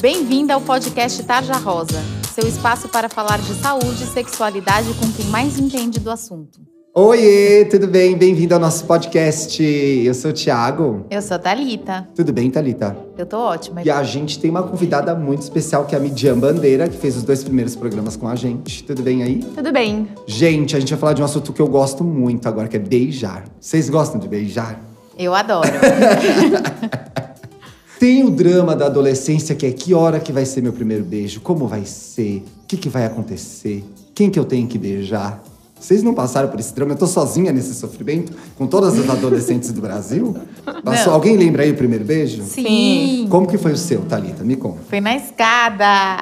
Bem-vinda ao podcast Tarja Rosa, seu espaço para falar de saúde e sexualidade com quem mais entende do assunto. Oiê, tudo bem? Bem-vindo ao nosso podcast. Eu sou o Thiago. Eu sou a Thalita. Tudo bem, Thalita? Eu tô ótima. E a gente tem uma convidada muito especial, que é a Midian Bandeira, que fez os dois primeiros programas com a gente. Tudo bem aí? Tudo bem. Gente, a gente vai falar de um assunto que eu gosto muito agora, que é beijar. Vocês gostam de beijar? Eu adoro. Tem o drama da adolescência, que é que hora que vai ser meu primeiro beijo? Como vai ser? O que, que vai acontecer? Quem que eu tenho que beijar? Vocês não passaram por esse drama? Eu tô sozinha nesse sofrimento? Com todas as adolescentes do Brasil? Passou? Não. Alguém lembra aí o primeiro beijo? Sim. Como que foi o seu, Thalita? Me conta. Foi na escada.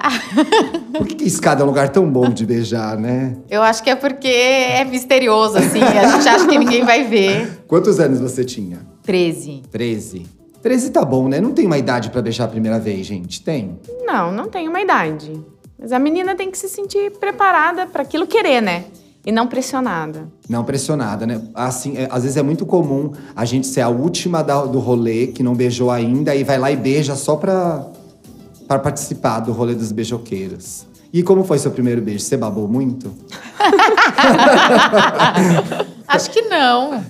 Por que, que escada é um lugar tão bom de beijar, né? Eu acho que é porque é misterioso, assim. A gente acha que ninguém vai ver. Quantos anos você tinha? 13. 13. 13 tá bom, né? Não tem uma idade pra beijar a primeira vez, gente. Tem? Não, não tem uma idade. Mas a menina tem que se sentir preparada para aquilo querer, né? E não pressionada. Não pressionada, né? Assim, é, às vezes é muito comum a gente ser a última da- do rolê, que não beijou ainda, e vai lá e beija só pra, pra participar do rolê dos beijoqueiros. E como foi seu primeiro beijo? Você babou muito? Acho que não.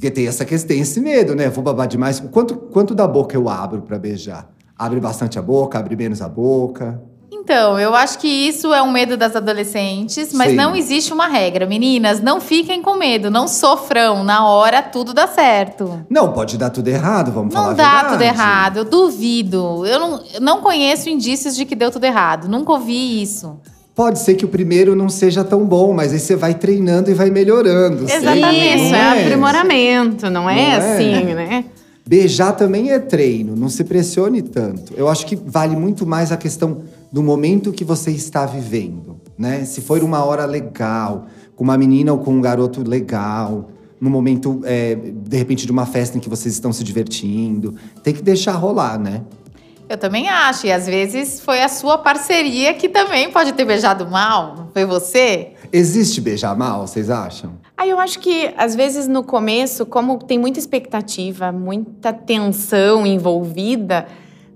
Porque tem, essa questão, tem esse medo, né? Vou babar demais. Quanto, quanto da boca eu abro pra beijar? Abre bastante a boca, abre menos a boca. Então, eu acho que isso é um medo das adolescentes, mas Sim. não existe uma regra. Meninas, não fiquem com medo, não sofram. Na hora, tudo dá certo. Não, pode dar tudo errado, vamos falar Não dá verdade. tudo errado, eu duvido. Eu não, eu não conheço indícios de que deu tudo errado. Nunca ouvi isso. Pode ser que o primeiro não seja tão bom, mas aí você vai treinando e vai melhorando. Exatamente, isso Não é aprimoramento, não é, Não é? assim, né? Beijar também é treino, não se pressione tanto. Eu acho que vale muito mais a questão do momento que você está vivendo, né? Se for uma hora legal, com uma menina ou com um garoto legal, num momento, é, de repente, de uma festa em que vocês estão se divertindo, tem que deixar rolar, né? Eu também acho. E às vezes foi a sua parceria que também pode ter beijado mal. Não foi você? Existe beijar mal, vocês acham? Aí eu acho que, às vezes, no começo, como tem muita expectativa, muita tensão envolvida,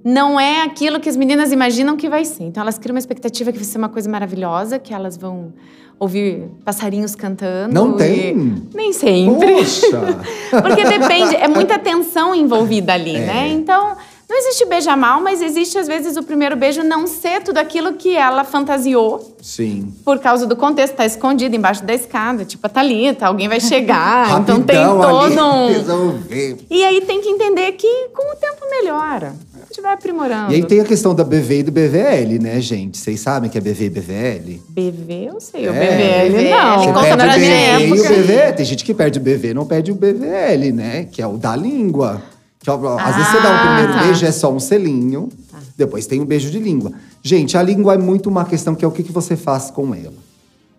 não é aquilo que as meninas imaginam que vai ser. Então, elas criam uma expectativa que vai ser uma coisa maravilhosa, que elas vão ouvir passarinhos cantando. Não e- tem? Nem sempre. Poxa! Porque depende, é muita tensão envolvida ali, É. né? Então, não existe beijar mal, mas existe, às vezes, o primeiro beijo não ser tudo aquilo que ela fantasiou Sim. por causa do contexto, tá escondido embaixo da escada, tipo a Thalita, alguém vai chegar, então tem ali, todo um. resolver. E aí tem que entender que com o tempo melhora. A gente vai aprimorando. E aí tem a questão da BV e do BVL, né, gente? Vocês sabem que é BV e BVL? BV, eu sei, o É, BVL BVL, não. Você conta perde pra o BV e o BV. Tem gente que perde o BV, não perde o BVL, né? Que é o da língua. Às vezes você dá um Ah, primeiro tá. beijo, é só um selinho. Depois tem um beijo de língua. Gente, a língua é muito uma questão que é o que, que você faz com ela.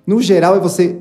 No geral, é você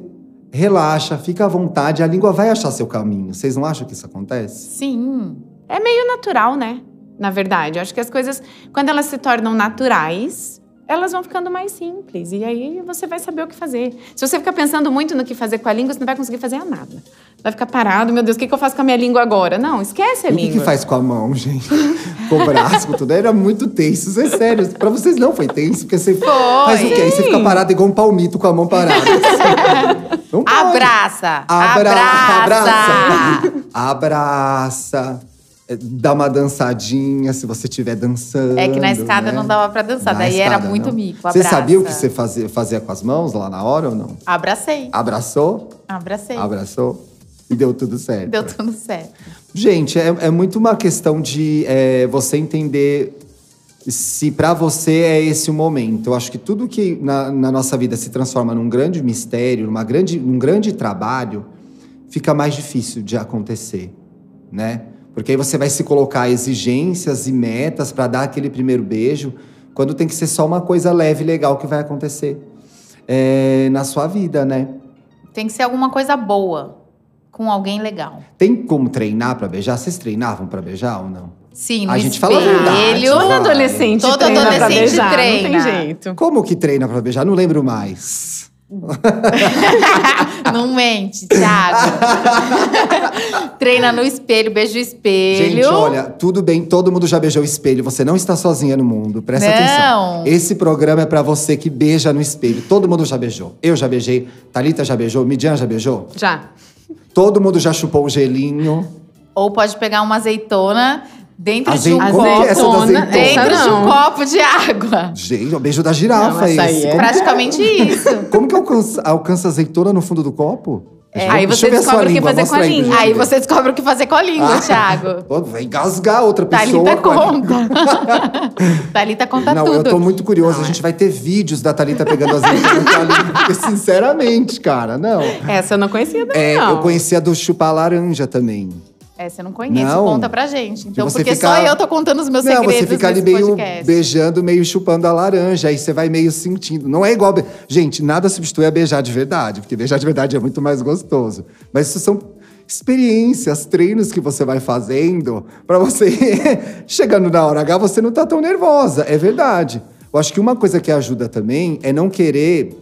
relaxa, fica à vontade, a língua vai achar seu caminho. Vocês não acham que isso acontece? Sim. É meio natural, né? Na verdade, eu acho que as coisas, quando elas se tornam naturais, elas vão ficando mais simples. E aí você vai saber o que fazer. Se você ficar pensando muito no que fazer com a língua, você não vai conseguir fazer nada. Vai ficar parado, meu Deus, o que, que eu faço com a minha língua agora? Não, esquece a E o língua. que, que faz com a mão, gente? com o braço, com tudo. Era muito tenso, isso é sério. Pra vocês não foi tenso, porque você faz o quê? Aí você fica parado igual um palmito com a mão parada. Não pode. Abraça. Abra Abraça. abraça. Abraça. É, Dá uma dançadinha se você estiver dançando. É que na escada né? não dava pra dançar, Na daí era escada, muito não. mico. Você sabia o que você fazia, fazia com as mãos lá na hora ou não? Abracei. Abraçou? Abracei. Abraçou? E deu tudo certo. Deu tudo certo. Gente, é, é muito uma questão de é, você entender se pra você é esse o momento. Eu acho que tudo que na, na nossa vida se transforma num grande mistério, numa grande, num grande trabalho, fica mais difícil de acontecer, né? Porque aí você vai se colocar exigências e metas pra dar aquele primeiro beijo, quando tem que ser só uma coisa leve e legal que vai acontecer é, na sua vida, né? Tem que ser alguma coisa boa. Com alguém legal. Tem como treinar pra beijar? Vocês treinavam pra beijar ou não? Sim, no A gente fala a verdade, espelho. Todo adolescente Todo treina pra adolescente beijar, treina. Não tem jeito. Como que treina pra beijar? Não lembro mais. não mente, Thiago. Treina no espelho, beija o espelho. Gente, olha, tudo bem, todo mundo já beijou o espelho. Você não está sozinha no mundo. Presta Não. atenção. Esse programa é pra você que beija no espelho. Todo mundo já beijou. Eu já beijei, Thalita já beijou, Midian já beijou. Já. Todo mundo já chupou o gelinho. Ou pode pegar uma azeitona dentro Azei- de um é copo. essa da azeitona? Dentro de um copo de água. Gente, é o beijo da girafa Não, esse. é- Como, Praticamente isso. como que alcança, alcança azeitona no fundo do copo? Eu- Aí você descobre o que fazer com a língua. Aí você descobre o que fazer com a língua, Ah. Thiago. Vai engasgar outra pessoa. Thalita conta. Thalita conta Não, tudo. eu tô muito curioso. Não, a gente vai ter vídeos da Thalita pegando azeitona com a língua. Porque, sinceramente, cara, não. Essa eu não conhecia daí, É, não. eu conhecia do chupar laranja também. É, você não conhece, Não. conta pra gente. Então, porque ficar- só eu tô contando os meus não, segredos você fica ali meio podcast. beijando, meio chupando a laranja. Aí você vai meio sentindo. Não é igual. be- Gente, nada substitui a beijar de verdade, porque beijar de verdade é muito mais gostoso. Mas isso são experiências, treinos que você vai fazendo pra você. Chegando na hora H, você não tá tão nervosa. É verdade. Eu acho que uma coisa que ajuda também é não querer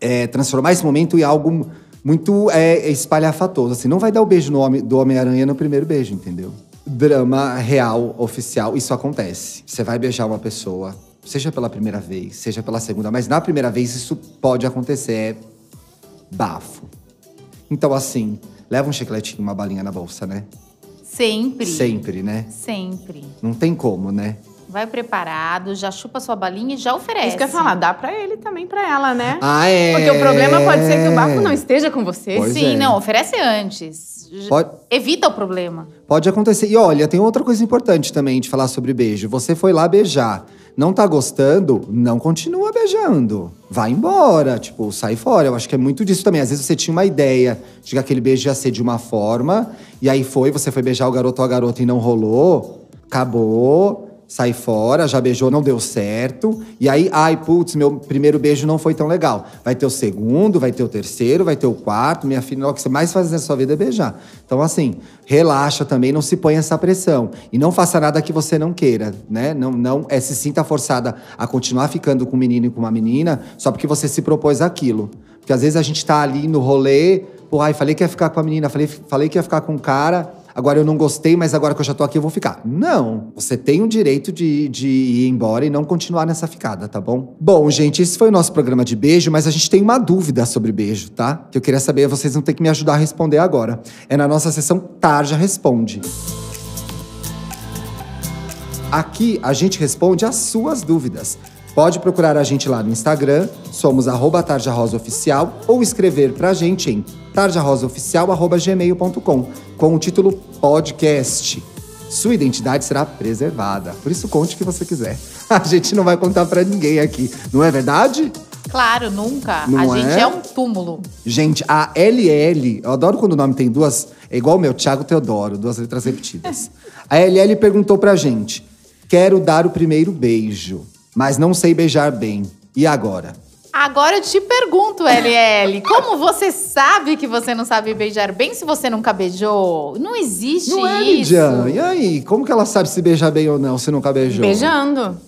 é, transformar esse momento em algo muito é, espalhafatoso. Assim, não vai dar o beijo no homem, do Homem-Aranha no primeiro beijo, entendeu? Drama real, oficial, isso acontece. Você vai beijar uma pessoa, seja pela primeira vez, seja pela segunda, mas na primeira vez isso pode acontecer, é bafo. Então, assim, leva um chicletinho, uma balinha na bolsa, né? Sempre. Sempre, né? Sempre. Não tem como, né? Vai preparado, já chupa sua balinha e já oferece. Isso que eu ia falar, dá pra ele também pra ela, né? Ah, é. Porque o problema pode ser que o bafo não esteja com você. Pois Sim, é. não, oferece antes. Pode, Evita o problema. Pode acontecer. E olha, tem outra coisa importante também de falar sobre beijo. Você foi lá beijar. Não tá gostando? Não continua beijando. Vai embora, tipo, sai fora. Eu acho que é muito disso também. Às vezes você tinha uma ideia de que aquele beijo ia ser de uma forma, e aí foi, você foi beijar o garoto ou a garota e não rolou. Acabou. Sai fora, já beijou, não deu certo. E aí, ai, putz, meu primeiro beijo não foi tão legal. Vai ter o segundo, vai ter o terceiro, vai ter o quarto. Minha filha, o que você mais faz na sua vida é beijar. Então, assim, relaxa também, não se põe essa pressão. E não faça nada que você não queira, né? Não, não é, se sinta forçada a continuar ficando com um menino e com uma menina só porque você se propôs aquilo. Porque às vezes a gente tá ali no rolê, pô, ai, falei que ia ficar com a menina, falei, falei que ia ficar com o cara agora eu não gostei, mas agora que eu já tô aqui eu vou ficar. Não, você tem o direito de, de ir embora e não continuar nessa ficada, tá bom? Bom, gente, esse foi o nosso programa de beijo, mas a gente tem uma dúvida sobre beijo, tá? Que eu queria saber, vocês vão ter que me ajudar a responder agora. É na nossa sessão Tarja Responde. Aqui a gente responde as suas dúvidas. Pode procurar a gente lá no Instagram, somos arroba Tarja Rosa Oficial, ou escrever pra gente em tarjarosaoficial.gmail.com com o título podcast. Sua identidade será preservada. Por isso, conte o que você quiser. A gente não vai contar pra ninguém aqui, não é verdade? Claro, nunca. Não a gente é? é um túmulo. Gente, a LL, eu adoro quando o nome tem duas, é igual o meu, Thiago Teodoro, duas letras repetidas. A LL perguntou pra gente: quero dar o primeiro beijo, mas não sei beijar bem. E agora? Agora eu te pergunto, LL, como você sabe que você não sabe beijar bem se você nunca beijou? Não existe Não é, isso. Lidian? E aí? Como que ela sabe se beijar bem ou não, se nunca beijou? Beijando.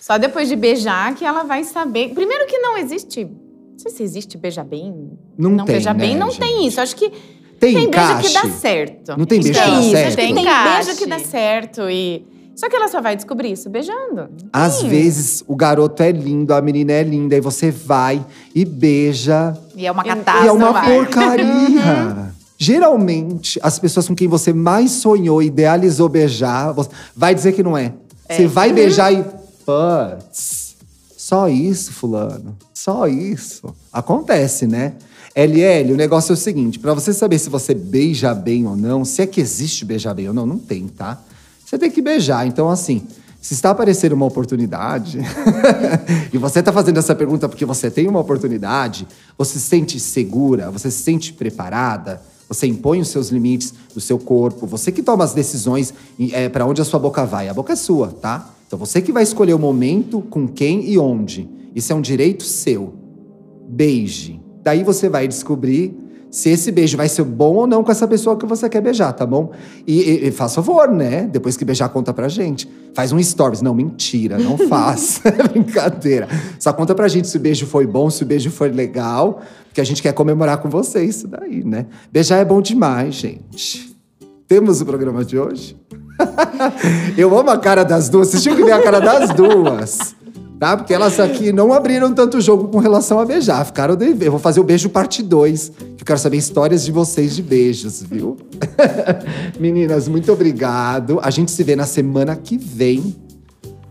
Só depois de beijar que ela vai saber. Primeiro que não existe. Não sei se existe beijar bem. Não tem, beijar bem, né, não gente? tem isso. Acho que Tem, tem beijo que dá certo. Não tem beijo Isso que dá isso, certo? Tem tem beijo que dá certo e só que ela só vai descobrir isso beijando. Às Sim. vezes o garoto é lindo, a menina é linda, e você vai e beija E é uma E- catástrofe. E é uma porcaria. Geralmente, as pessoas com quem você mais sonhou, idealizou beijar, você vai dizer que não é. Você vai beijar e. Putz, só isso, Fulano. Só isso. Acontece, né? LL, o negócio é o seguinte: pra você saber se você beija bem ou não, se é que existe beijar bem ou não, não tem, tá? Você tem que beijar. Então, assim, se está aparecendo uma oportunidade, e você está fazendo essa pergunta porque você tem uma oportunidade, você se sente segura, você se sente preparada, você impõe os seus limites do seu corpo, você que toma as decisões é, para onde a sua boca vai. A boca é sua, tá? Então você que vai escolher o momento, com quem e onde. Isso é um direito seu. Beije. Daí você vai descobrir se esse beijo vai ser bom ou não com essa pessoa que você quer beijar, tá bom? E, e, e faz favor, né? Depois que beijar, conta pra gente. Faz um stories. Não, mentira, não faz. É brincadeira. Só conta pra gente se o beijo foi bom, se o beijo foi legal, porque a gente quer comemorar com vocês isso daí, né? Beijar é bom demais, gente. Temos o programa de hoje? Eu amo a cara das duas. Vocês tinham que ver a cara das duas tá? Porque elas aqui não abriram tanto jogo com relação a beijar, ficaram devendo. Eu vou fazer o beijo parte 2, que eu quero saber histórias de vocês de beijos, viu? Meninas, muito obrigado. A gente se vê na semana que vem.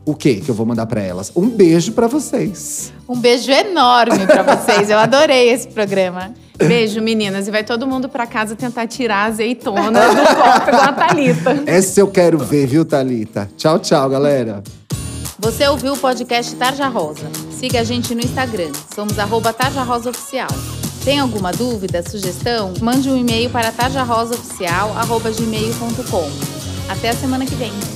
O que que eu vou mandar para elas? Um beijo para vocês. Um beijo enorme para vocês. Eu adorei esse programa. Beijo, meninas. E vai todo mundo para casa tentar tirar a azeitona do copo igual a Thalita. Essa eu quero ver, viu, Thalita? Tchau, tchau, galera. Você ouviu o podcast Tarja Rosa? Siga a gente no Instagram, somos arroba Oficial. Tem alguma dúvida, sugestão? Mande um e-mail para tarjarosaoficial.gmail.com. Até a semana que vem!